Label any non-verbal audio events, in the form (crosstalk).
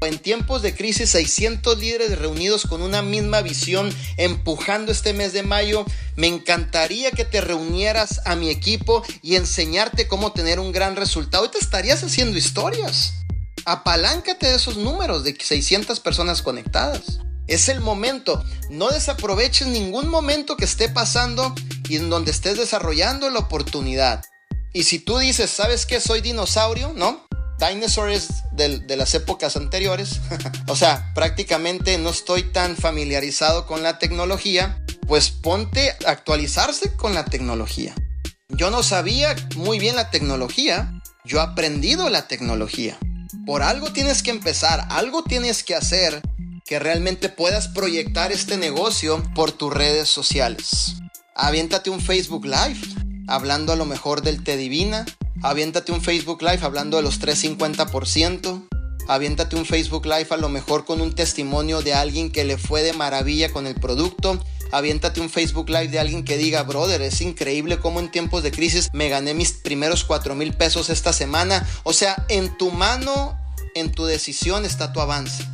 En tiempos de crisis, 600 líderes reunidos con una misma visión, empujando este mes de mayo. Me encantaría que te reunieras a mi equipo y enseñarte cómo tener un gran resultado. Y te estarías haciendo historias. Apaláncate de esos números de 600 personas conectadas. Es el momento. No desaproveches ningún momento que esté pasando y en donde estés desarrollando la oportunidad. Y si tú dices, ¿sabes qué? Soy dinosaurio, ¿no? Dinosaur es de, las épocas anteriores. (laughs) o sea, prácticamente no estoy tan familiarizado con la tecnología. Pues ponte a actualizarse con la tecnología. Yo no sabía muy bien la tecnología. Yo he aprendido la tecnología. Por algo tienes que empezar, algo tienes que hacer que realmente puedas proyectar este negocio por tus redes sociales. Aviéntate un Facebook Live hablando a lo mejor del Te Divina, aviéntate un Facebook Live hablando de los 350%, aviéntate un Facebook Live a lo mejor con un testimonio de alguien que le fue de maravilla con el producto, aviéntate un Facebook Live de alguien que diga, brother, es increíble cómo en tiempos de crisis me gané mis primeros 4 mil pesos esta semana. O sea, en tu mano, en tu decisión está tu avance.